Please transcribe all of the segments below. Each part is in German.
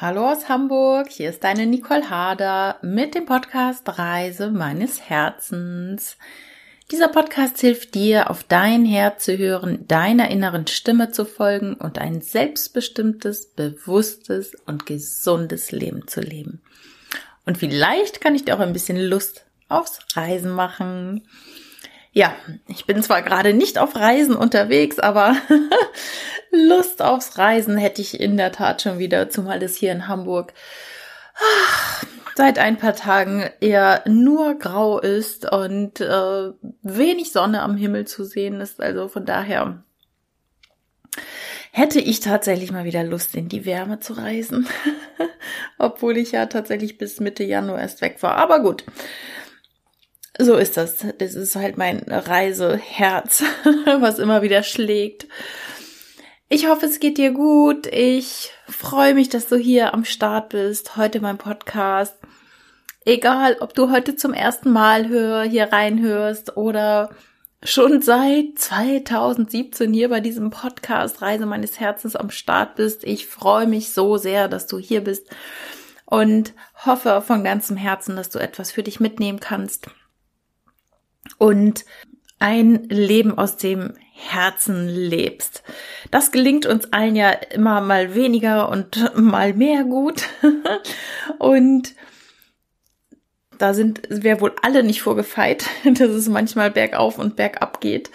Hallo aus Hamburg, hier ist deine Nicole Hader mit dem Podcast Reise meines Herzens. Dieser Podcast hilft dir, auf dein Herz zu hören, deiner inneren Stimme zu folgen und ein selbstbestimmtes, bewusstes und gesundes Leben zu leben. Und vielleicht kann ich dir auch ein bisschen Lust aufs Reisen machen. Ja, ich bin zwar gerade nicht auf Reisen unterwegs, aber Lust aufs Reisen hätte ich in der Tat schon wieder, zumal es hier in Hamburg ach, seit ein paar Tagen eher nur grau ist und äh, wenig Sonne am Himmel zu sehen ist. Also von daher hätte ich tatsächlich mal wieder Lust, in die Wärme zu reisen. Obwohl ich ja tatsächlich bis Mitte Januar erst weg war. Aber gut. So ist das. Das ist halt mein Reiseherz, was immer wieder schlägt. Ich hoffe, es geht dir gut. Ich freue mich, dass du hier am Start bist. Heute mein Podcast. Egal, ob du heute zum ersten Mal hör, hier reinhörst oder schon seit 2017 hier bei diesem Podcast Reise meines Herzens am Start bist. Ich freue mich so sehr, dass du hier bist und hoffe von ganzem Herzen, dass du etwas für dich mitnehmen kannst. Und ein Leben aus dem Herzen lebst. Das gelingt uns allen ja immer mal weniger und mal mehr gut. und da sind wir wohl alle nicht vorgefeit, dass es manchmal bergauf und bergab geht.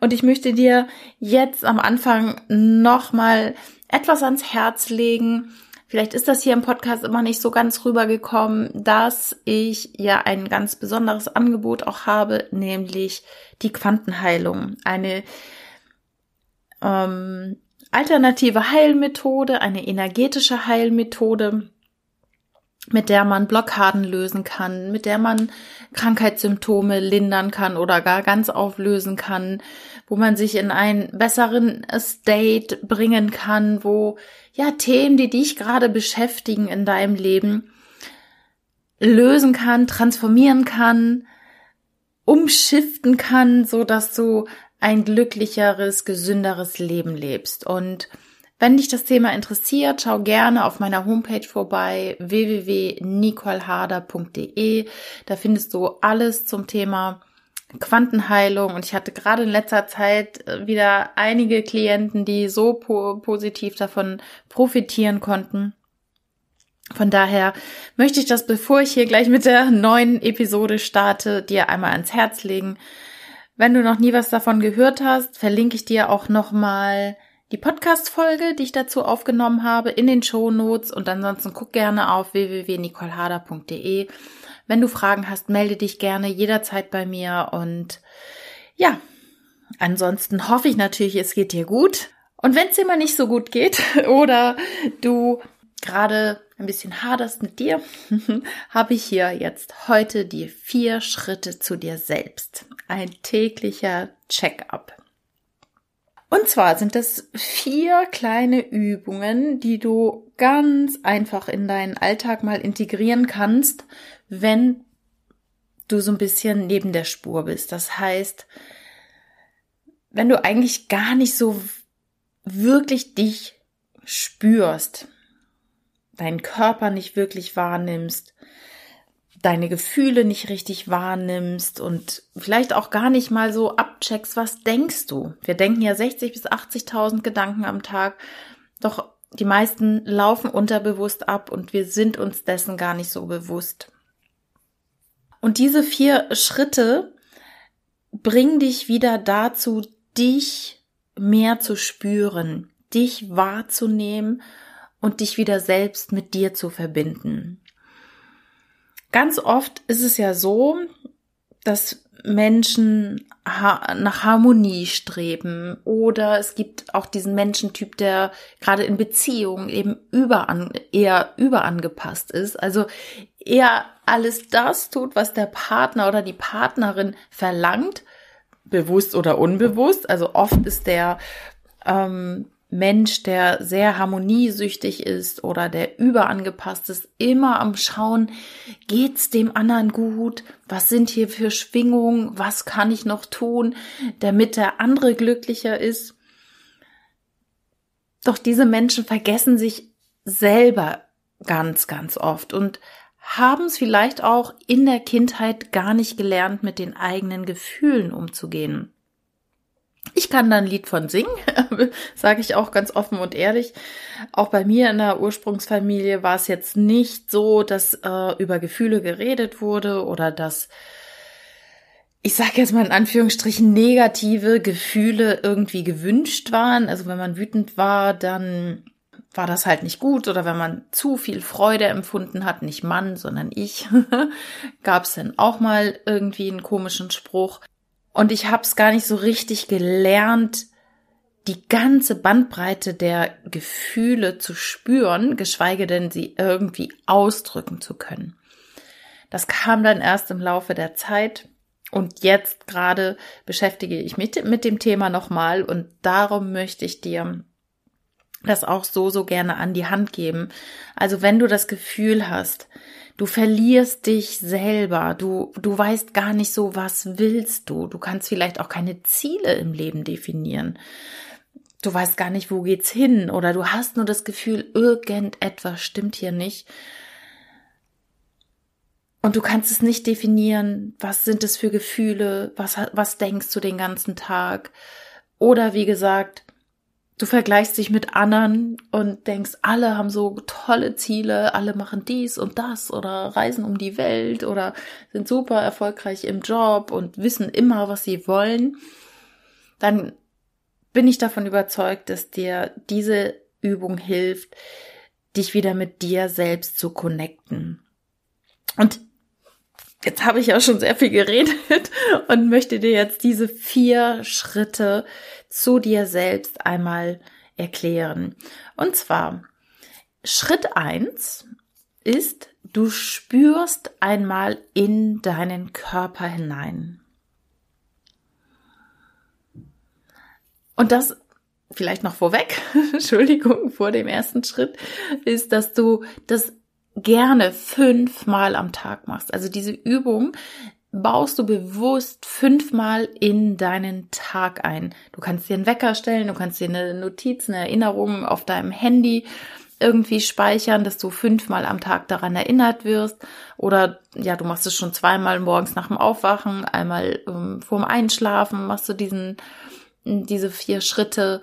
Und ich möchte dir jetzt am Anfang nochmal etwas ans Herz legen, Vielleicht ist das hier im Podcast immer nicht so ganz rübergekommen, dass ich ja ein ganz besonderes Angebot auch habe, nämlich die Quantenheilung. Eine ähm, alternative Heilmethode, eine energetische Heilmethode, mit der man Blockaden lösen kann, mit der man Krankheitssymptome lindern kann oder gar ganz auflösen kann, wo man sich in einen besseren State bringen kann, wo ja Themen, die dich gerade beschäftigen in deinem Leben, lösen kann, transformieren kann, umschiften kann, so dass du ein glücklicheres, gesünderes Leben lebst. Und wenn dich das Thema interessiert, schau gerne auf meiner Homepage vorbei www.nicoleharder.de. Da findest du alles zum Thema Quantenheilung und ich hatte gerade in letzter Zeit äh, wieder einige Klienten, die so po positiv davon profitieren konnten. Von daher möchte ich das, bevor ich hier gleich mit der neuen Episode starte, dir einmal ans Herz legen. Wenn du noch nie was davon gehört hast, verlinke ich dir auch nochmal die Podcast-Folge, die ich dazu aufgenommen habe, in den Show Notes und ansonsten guck gerne auf www.nicolehader.de wenn du Fragen hast, melde dich gerne jederzeit bei mir und ja, ansonsten hoffe ich natürlich, es geht dir gut. Und wenn es dir mal nicht so gut geht oder du gerade ein bisschen haderst mit dir, habe ich hier jetzt heute die vier Schritte zu dir selbst. Ein täglicher Check-up. Und zwar sind das vier kleine Übungen, die du ganz einfach in deinen Alltag mal integrieren kannst, wenn du so ein bisschen neben der Spur bist. Das heißt, wenn du eigentlich gar nicht so wirklich dich spürst, deinen Körper nicht wirklich wahrnimmst, deine Gefühle nicht richtig wahrnimmst und vielleicht auch gar nicht mal so abcheckst, was denkst du? Wir denken ja 60 bis 80.000 Gedanken am Tag, doch die meisten laufen unterbewusst ab und wir sind uns dessen gar nicht so bewusst. Und diese vier Schritte bringen dich wieder dazu, dich mehr zu spüren, dich wahrzunehmen und dich wieder selbst mit dir zu verbinden. Ganz oft ist es ja so, dass Menschen nach Harmonie streben oder es gibt auch diesen Menschentyp, der gerade in Beziehungen eben überan, eher überangepasst ist, also eher alles das tut, was der Partner oder die Partnerin verlangt, bewusst oder unbewusst. Also oft ist der ähm, Mensch, der sehr harmoniesüchtig ist oder der überangepasst ist, immer am Schauen, geht's dem anderen gut? Was sind hier für Schwingungen? Was kann ich noch tun, damit der andere glücklicher ist? Doch diese Menschen vergessen sich selber ganz, ganz oft und haben es vielleicht auch in der Kindheit gar nicht gelernt, mit den eigenen Gefühlen umzugehen. Ich kann da ein Lied von singen, sage ich auch ganz offen und ehrlich. Auch bei mir in der Ursprungsfamilie war es jetzt nicht so, dass äh, über Gefühle geredet wurde oder dass ich sage jetzt mal in Anführungsstrichen negative Gefühle irgendwie gewünscht waren. Also wenn man wütend war, dann war das halt nicht gut oder wenn man zu viel Freude empfunden hat, nicht Mann, sondern ich, gab es dann auch mal irgendwie einen komischen Spruch. Und ich habe es gar nicht so richtig gelernt, die ganze Bandbreite der Gefühle zu spüren, geschweige denn sie irgendwie ausdrücken zu können. Das kam dann erst im Laufe der Zeit und jetzt gerade beschäftige ich mich mit dem Thema nochmal und darum möchte ich dir das auch so, so gerne an die Hand geben. Also wenn du das Gefühl hast, du verlierst dich selber, du, du weißt gar nicht so, was willst du, du kannst vielleicht auch keine Ziele im Leben definieren. Du weißt gar nicht, wo geht's hin oder du hast nur das Gefühl, irgendetwas stimmt hier nicht. Und du kannst es nicht definieren, was sind es für Gefühle, was, was denkst du den ganzen Tag. Oder wie gesagt, du vergleichst dich mit anderen und denkst, alle haben so tolle Ziele, alle machen dies und das oder reisen um die Welt oder sind super erfolgreich im Job und wissen immer, was sie wollen, dann bin ich davon überzeugt, dass dir diese Übung hilft, dich wieder mit dir selbst zu connecten. Und jetzt habe ich ja schon sehr viel geredet und möchte dir jetzt diese vier Schritte zu dir selbst einmal erklären. Und zwar, Schritt eins ist, du spürst einmal in deinen Körper hinein. Und das vielleicht noch vorweg, Entschuldigung, vor dem ersten Schritt, ist, dass du das gerne fünfmal am Tag machst. Also diese Übung baust du bewusst fünfmal in deinen Tag ein. Du kannst dir einen Wecker stellen, du kannst dir eine Notiz, eine Erinnerung auf deinem Handy irgendwie speichern, dass du fünfmal am Tag daran erinnert wirst. Oder ja, du machst es schon zweimal morgens nach dem Aufwachen, einmal ähm, vorm Einschlafen machst du diesen, diese vier Schritte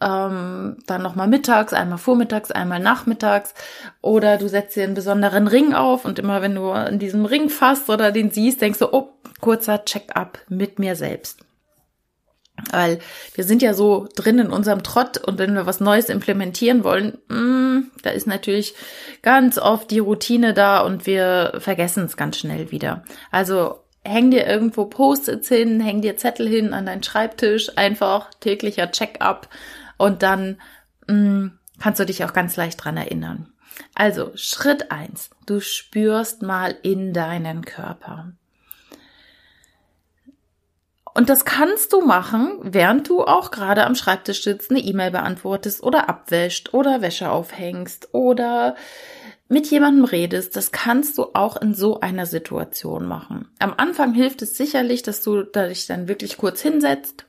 ähm, dann nochmal mittags, einmal vormittags, einmal nachmittags. Oder du setzt dir einen besonderen Ring auf und immer wenn du in diesem Ring fasst oder den siehst, denkst du, oh, kurzer Check-up mit mir selbst. Weil wir sind ja so drin in unserem Trott und wenn wir was Neues implementieren wollen, mh, mm, da ist natürlich ganz oft die Routine da und wir vergessen es ganz schnell wieder. Also häng dir irgendwo Post-its hin, häng dir Zettel hin an deinen Schreibtisch, einfach täglicher Check-up und dann mh, mm, kannst du dich auch ganz leicht dran erinnern. Also Schritt eins: Du spürst mal in deinen Körper. Und das kannst du machen, während du auch gerade am Schreibtisch sitzt, eine E-Mail beantwortest oder abwäscht oder Wäsche aufhängst oder mit jemandem redest. Das kannst du auch in so einer Situation machen. Am Anfang hilft es sicherlich, dass du dich dann wirklich kurz hinsetzt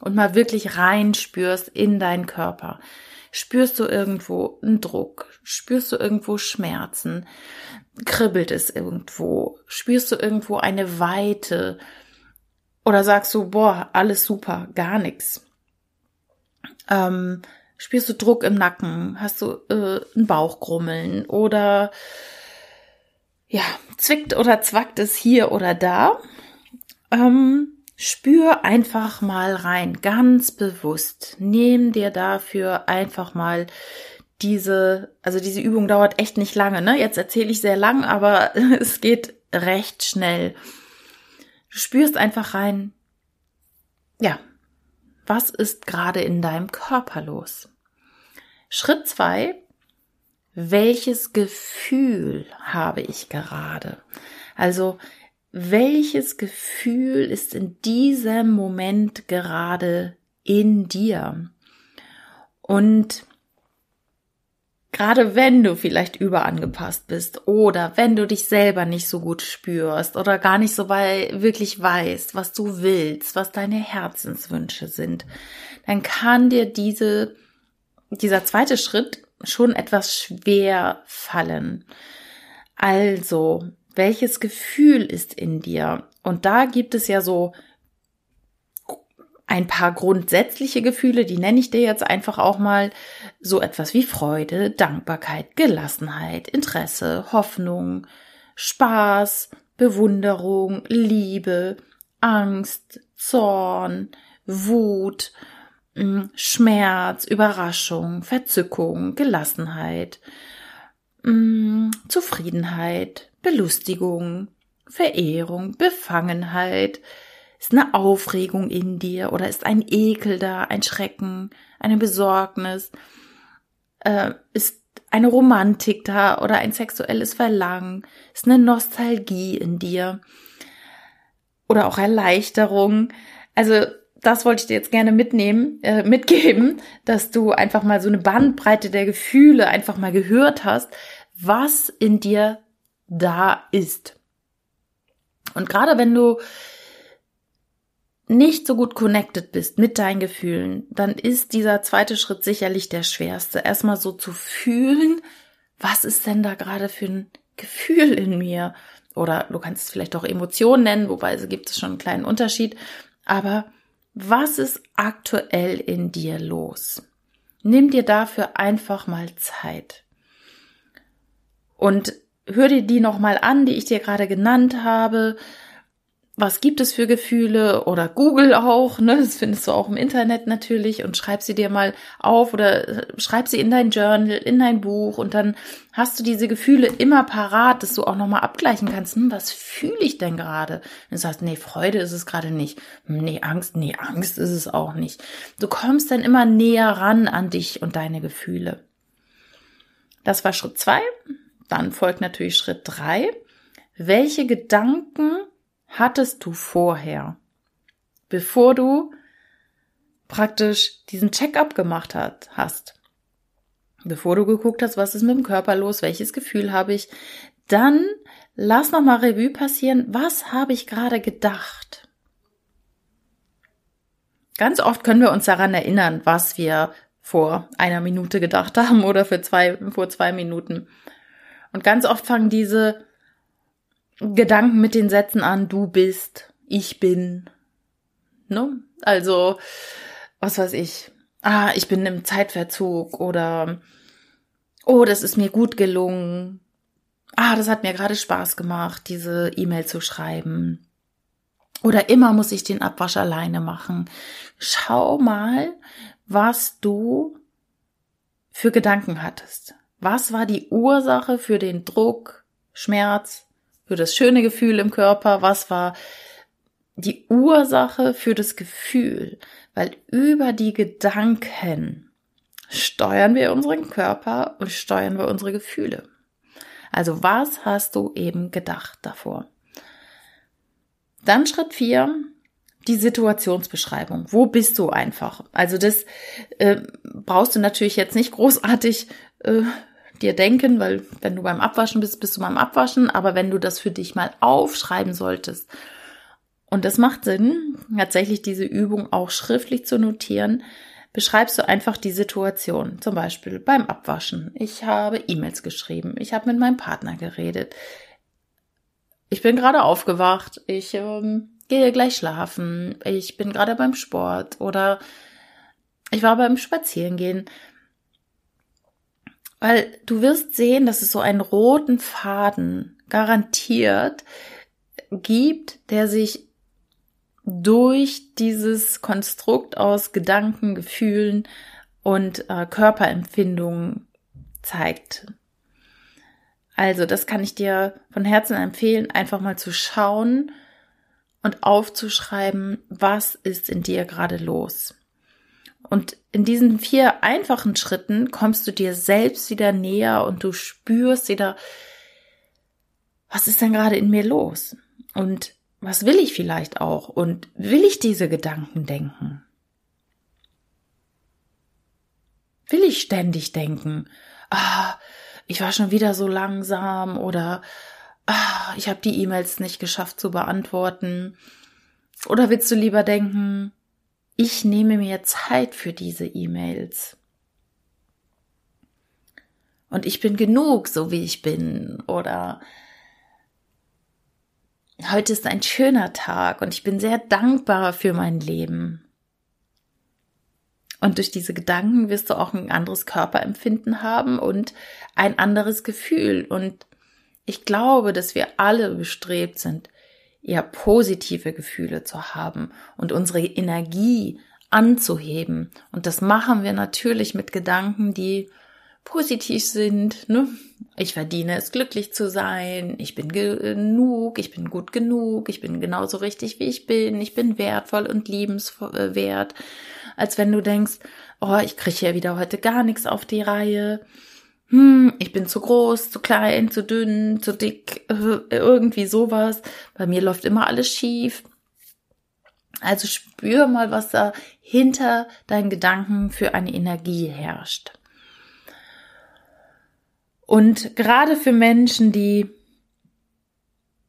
und mal wirklich reinspürst in deinen Körper. Spürst du irgendwo einen Druck? Spürst du irgendwo Schmerzen? Kribbelt es irgendwo? Spürst du irgendwo eine Weite? Oder sagst du, boah, alles super, gar nichts? Ähm, spürst du Druck im Nacken? Hast du äh, ein Bauchgrummeln? Oder ja, zwickt oder zwackt es hier oder da? Ähm, Spür einfach mal rein, ganz bewusst. Nimm dir dafür einfach mal diese, also diese Übung dauert echt nicht lange, ne? Jetzt erzähle ich sehr lang, aber es geht recht schnell. Du spürst einfach rein, ja, was ist gerade in deinem Körper los? Schritt zwei, welches Gefühl habe ich gerade? Also welches Gefühl ist in diesem Moment gerade in dir? Und gerade wenn du vielleicht überangepasst bist oder wenn du dich selber nicht so gut spürst oder gar nicht so wirklich weißt, was du willst, was deine Herzenswünsche sind, dann kann dir diese, dieser zweite Schritt schon etwas schwer fallen. Also, welches Gefühl ist in dir? Und da gibt es ja so ein paar grundsätzliche Gefühle, die nenne ich dir jetzt einfach auch mal so etwas wie Freude, Dankbarkeit, Gelassenheit, Interesse, Hoffnung, Spaß, Bewunderung, Liebe, Angst, Zorn, Wut, mm, Schmerz, Überraschung, Verzückung, Gelassenheit, mm, Zufriedenheit, Belustigung, Verehrung, Befangenheit, ist eine Aufregung in dir oder ist ein Ekel da, ein Schrecken, eine Besorgnis? Äh, ist eine Romantik da oder ein sexuelles Verlangen? Ist eine Nostalgie in dir? Oder auch Erleichterung? Also das wollte ich dir jetzt gerne mitnehmen, äh, mitgeben, dass du einfach mal so eine Bandbreite der Gefühle einfach mal gehört hast, was in dir da ist. Und gerade wenn du nicht so gut connected bist mit deinen Gefühlen, dann ist dieser zweite Schritt sicherlich der schwerste. Erstmal so zu fühlen, was ist denn da gerade für ein Gefühl in mir? Oder du kannst es vielleicht auch Emotionen nennen, wobei es gibt es schon einen kleinen Unterschied. Aber was ist aktuell in dir los? Nimm dir dafür einfach mal Zeit. Und hör dir die nochmal an, die ich dir gerade genannt habe was gibt es für Gefühle oder Google auch, ne? Das findest du auch im Internet natürlich und schreib sie dir mal auf oder äh, schreib sie in dein Journal, in dein Buch und dann hast du diese Gefühle immer parat, dass du auch nochmal abgleichen kannst, hm, was fühle ich denn gerade? Du sagst, nee, Freude ist es gerade nicht. Hm, nee, Angst, nee, Angst ist es auch nicht. Du kommst dann immer näher ran an dich und deine Gefühle. Das war Schritt zwei. Dann folgt natürlich Schritt drei. Welche Gedanken hattest du vorher, bevor du praktisch diesen Check-up gemacht hat, hast, bevor du geguckt hast, was ist mit dem Körper los, welches Gefühl habe ich, dann lass noch mal Revue passieren, was habe ich gerade gedacht? Ganz oft können wir uns daran erinnern, was wir vor einer Minute gedacht haben oder für zwei, vor zwei Minuten. Und ganz oft fangen diese Gedanken mit den Sätzen an, du bist, ich bin. Ne? Also, was weiß ich. Ah, ich bin im Zeitverzug oder oh, das ist mir gut gelungen. Ah, das hat mir gerade Spaß gemacht, diese E-Mail zu schreiben. Oder immer muss ich den Abwasch alleine machen. Schau mal, was du für Gedanken hattest. Was war die Ursache für den Druck, Schmerz, für das schöne Gefühl im Körper, was war die Ursache für das Gefühl, weil über die Gedanken steuern wir unseren Körper und steuern wir unsere Gefühle. Also was hast du eben gedacht davor? Dann Schritt vier, die Situationsbeschreibung. Wo bist du einfach? Also das äh, brauchst du natürlich jetzt nicht großartig äh, dir denken, weil wenn du beim Abwaschen bist, bist du beim Abwaschen, aber wenn du das für dich mal aufschreiben solltest, und das macht Sinn, tatsächlich diese Übung auch schriftlich zu notieren, beschreibst du einfach die Situation. Zum Beispiel beim Abwaschen. Ich habe E-Mails geschrieben. Ich habe mit meinem Partner geredet. Ich bin gerade aufgewacht. Ich ähm, gehe gleich schlafen. Ich bin gerade beim Sport oder ich war beim Spazierengehen. Weil du wirst sehen, dass es so einen roten Faden garantiert gibt, der sich durch dieses Konstrukt aus Gedanken, Gefühlen und äh, Körperempfindungen zeigt. Also, das kann ich dir von Herzen empfehlen, einfach mal zu schauen und aufzuschreiben, was ist in dir gerade los. Und in diesen vier einfachen Schritten kommst du dir selbst wieder näher und du spürst wieder, was ist denn gerade in mir los? Und was will ich vielleicht auch? Und will ich diese Gedanken denken? Will ich ständig denken, ah, ich war schon wieder so langsam oder ah, ich habe die E-Mails nicht geschafft zu beantworten? Oder willst du lieber denken, ich nehme mir Zeit für diese E-Mails. und ich bin genug, so wie ich bin oder heute ist ein schöner Tag und ich bin sehr dankbar für mein Leben. Und durch diese Gedanken wirst du auch ein anderes Körperempfinden haben und ein anderes Gefühl. Und ich glaube, dass wir alle bestrebt sind, eher positive Gefühle zu haben und unsere Energie anzuheben. Und das machen wir natürlich mit Gedanken, die positiv sind. Ne? Ich verdiene es, glücklich zu sein. Ich bin genug. Ich bin gut genug. Ich bin genauso richtig, wie ich bin. Ich bin wertvoll und liebenswert. Als wenn du denkst, oh, ich kriege ja wieder heute gar nichts auf die Reihe. Hm, ich bin zu groß, zu klein, zu dünn, zu dick, irgendwie sowas. Bei mir läuft immer alles schief. Also spür mal, was da hinter deinen Gedanken für eine Energie herrscht. Und gerade für Menschen, die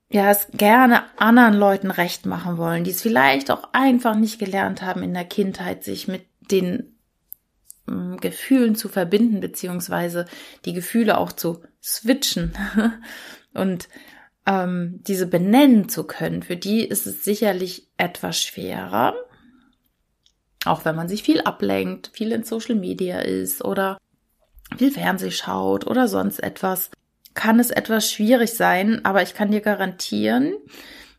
ja es gerne anderen Leuten recht machen wollen, die es vielleicht auch einfach nicht gelernt haben in der Kindheit, sich mit den Gefühlen zu verbinden, beziehungsweise die Gefühle auch zu switchen und ähm, diese benennen zu können, für die ist es sicherlich etwas schwerer. Auch wenn man sich viel ablenkt, viel in Social Media ist oder viel Fernseh schaut oder sonst etwas, kann es etwas schwierig sein, aber ich kann dir garantieren,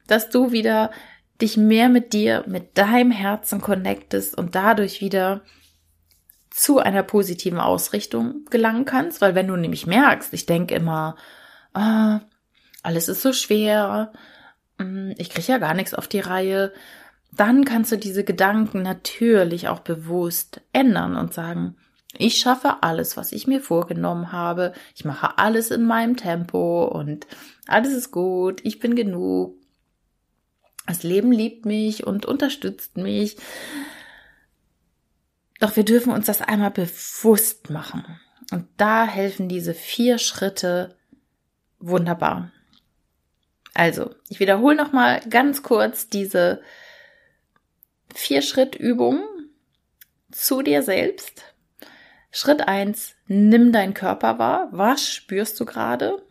dass du wieder dich mehr mit dir, mit deinem Herzen connectest und dadurch wieder zu einer positiven Ausrichtung gelangen kannst, weil wenn du nämlich merkst, ich denke immer, ah, alles ist so schwer, mm, ich kriege ja gar nichts auf die Reihe, dann kannst du diese Gedanken natürlich auch bewusst ändern und sagen, ich schaffe alles, was ich mir vorgenommen habe. Ich mache alles in meinem Tempo und alles ist gut. Ich bin genug. Das Leben liebt mich und unterstützt mich. Doch wir dürfen uns das einmal bewusst machen. Und da helfen diese vier Schritte wunderbar. Also, ich wiederhole nochmal ganz kurz diese vier Schritt Übung zu dir selbst Schritt eins: nimm deinen Körper wahr. Was spürst du gerade?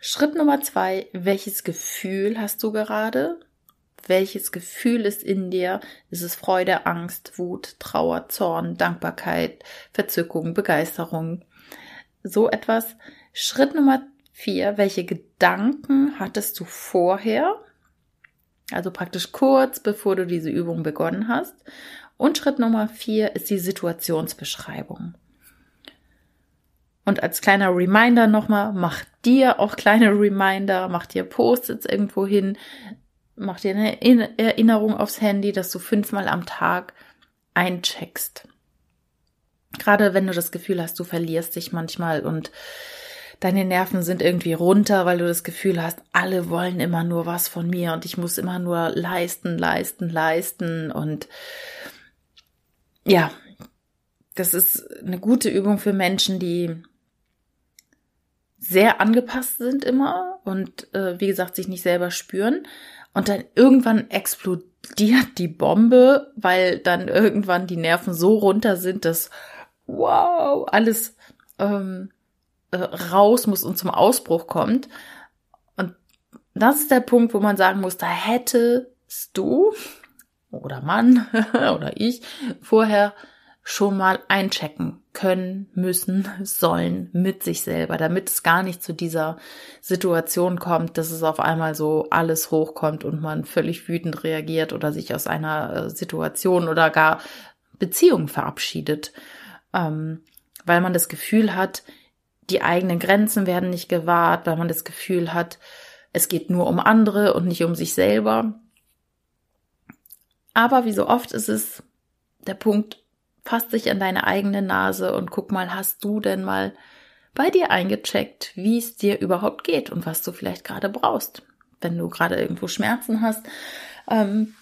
Schritt Nummer zwei, welches Gefühl hast du gerade? Welches Gefühl ist in dir? Ist es Freude, Angst, Wut, Trauer, Zorn, Dankbarkeit, Verzückung, Begeisterung? So etwas. Schritt Nummer vier, welche Gedanken hattest du vorher? Also praktisch kurz bevor du diese Übung begonnen hast. Und Schritt Nummer vier ist die Situationsbeschreibung. Und als kleiner Reminder nochmal, mach dir auch kleine Reminder, mach dir Post-its irgendwo hin, mach dir eine Erinnerung aufs Handy, dass du fünfmal am Tag eincheckst. Gerade wenn du das Gefühl hast, du verlierst dich manchmal und deine Nerven sind irgendwie runter, weil du das Gefühl hast, alle wollen immer nur was von mir und ich muss immer nur leisten, leisten, leisten und ja, das ist eine gute Übung für Menschen, die sehr angepasst sind immer und äh, wie gesagt sich nicht selber spüren und dann irgendwann explodiert die Bombe, weil dann irgendwann die Nerven so runter sind, dass wow alles ähm, äh, raus muss und zum Ausbruch kommt. Und das ist der Punkt, wo man sagen muss, da hättest du oder Mann oder ich vorher schon mal einchecken können, müssen, sollen mit sich selber, damit es gar nicht zu dieser Situation kommt, dass es auf einmal so alles hochkommt und man völlig wütend reagiert oder sich aus einer äh, Situation oder gar Beziehung verabschiedet, ähm, weil man das Gefühl hat, die eigenen Grenzen werden nicht gewahrt, weil man das Gefühl hat, es geht nur um andere und nicht um sich selber. Aber wie so oft ist es der Punkt, fasst sich an deine eigene Nase und guck mal, hast du denn mal bei dir eingecheckt, wie es dir überhaupt geht und was du vielleicht gerade brauchst. Wenn du gerade irgendwo Schmerzen hast, ähm,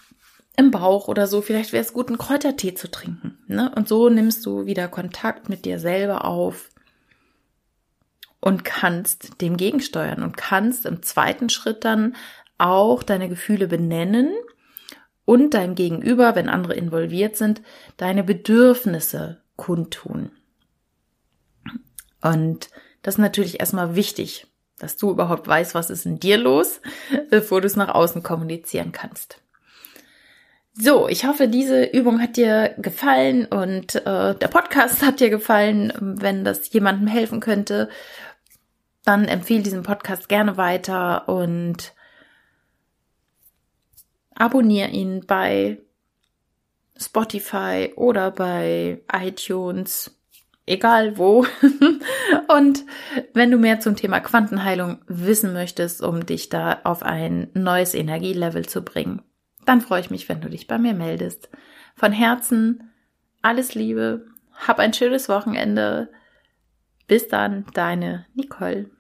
im Bauch oder so, vielleicht wäre es gut, einen Kräutertee zu trinken. Ne? Und so nimmst du wieder Kontakt mit dir selber auf und kannst dem gegensteuern und kannst im zweiten Schritt dann auch deine Gefühle benennen und deinem Gegenüber, wenn andere involviert sind, deine Bedürfnisse kundtun. Und das ist natürlich erstmal wichtig, dass du überhaupt weißt, was ist in dir los, bevor du es nach außen kommunizieren kannst. So, ich hoffe, diese Übung hat dir gefallen und äh, der Podcast hat dir gefallen. Wenn das jemandem helfen könnte, dann empfehle diesen Podcast gerne weiter und abonniere ihn bei Spotify oder bei iTunes, egal wo. und wenn du mehr zum Thema Quantenheilung wissen möchtest, um dich da auf ein neues Energielevel zu bringen, dann freue ich mich, wenn du dich bei mir meldest. Von Herzen alles Liebe, hab ein schönes Wochenende. Bis dann, deine Nicole.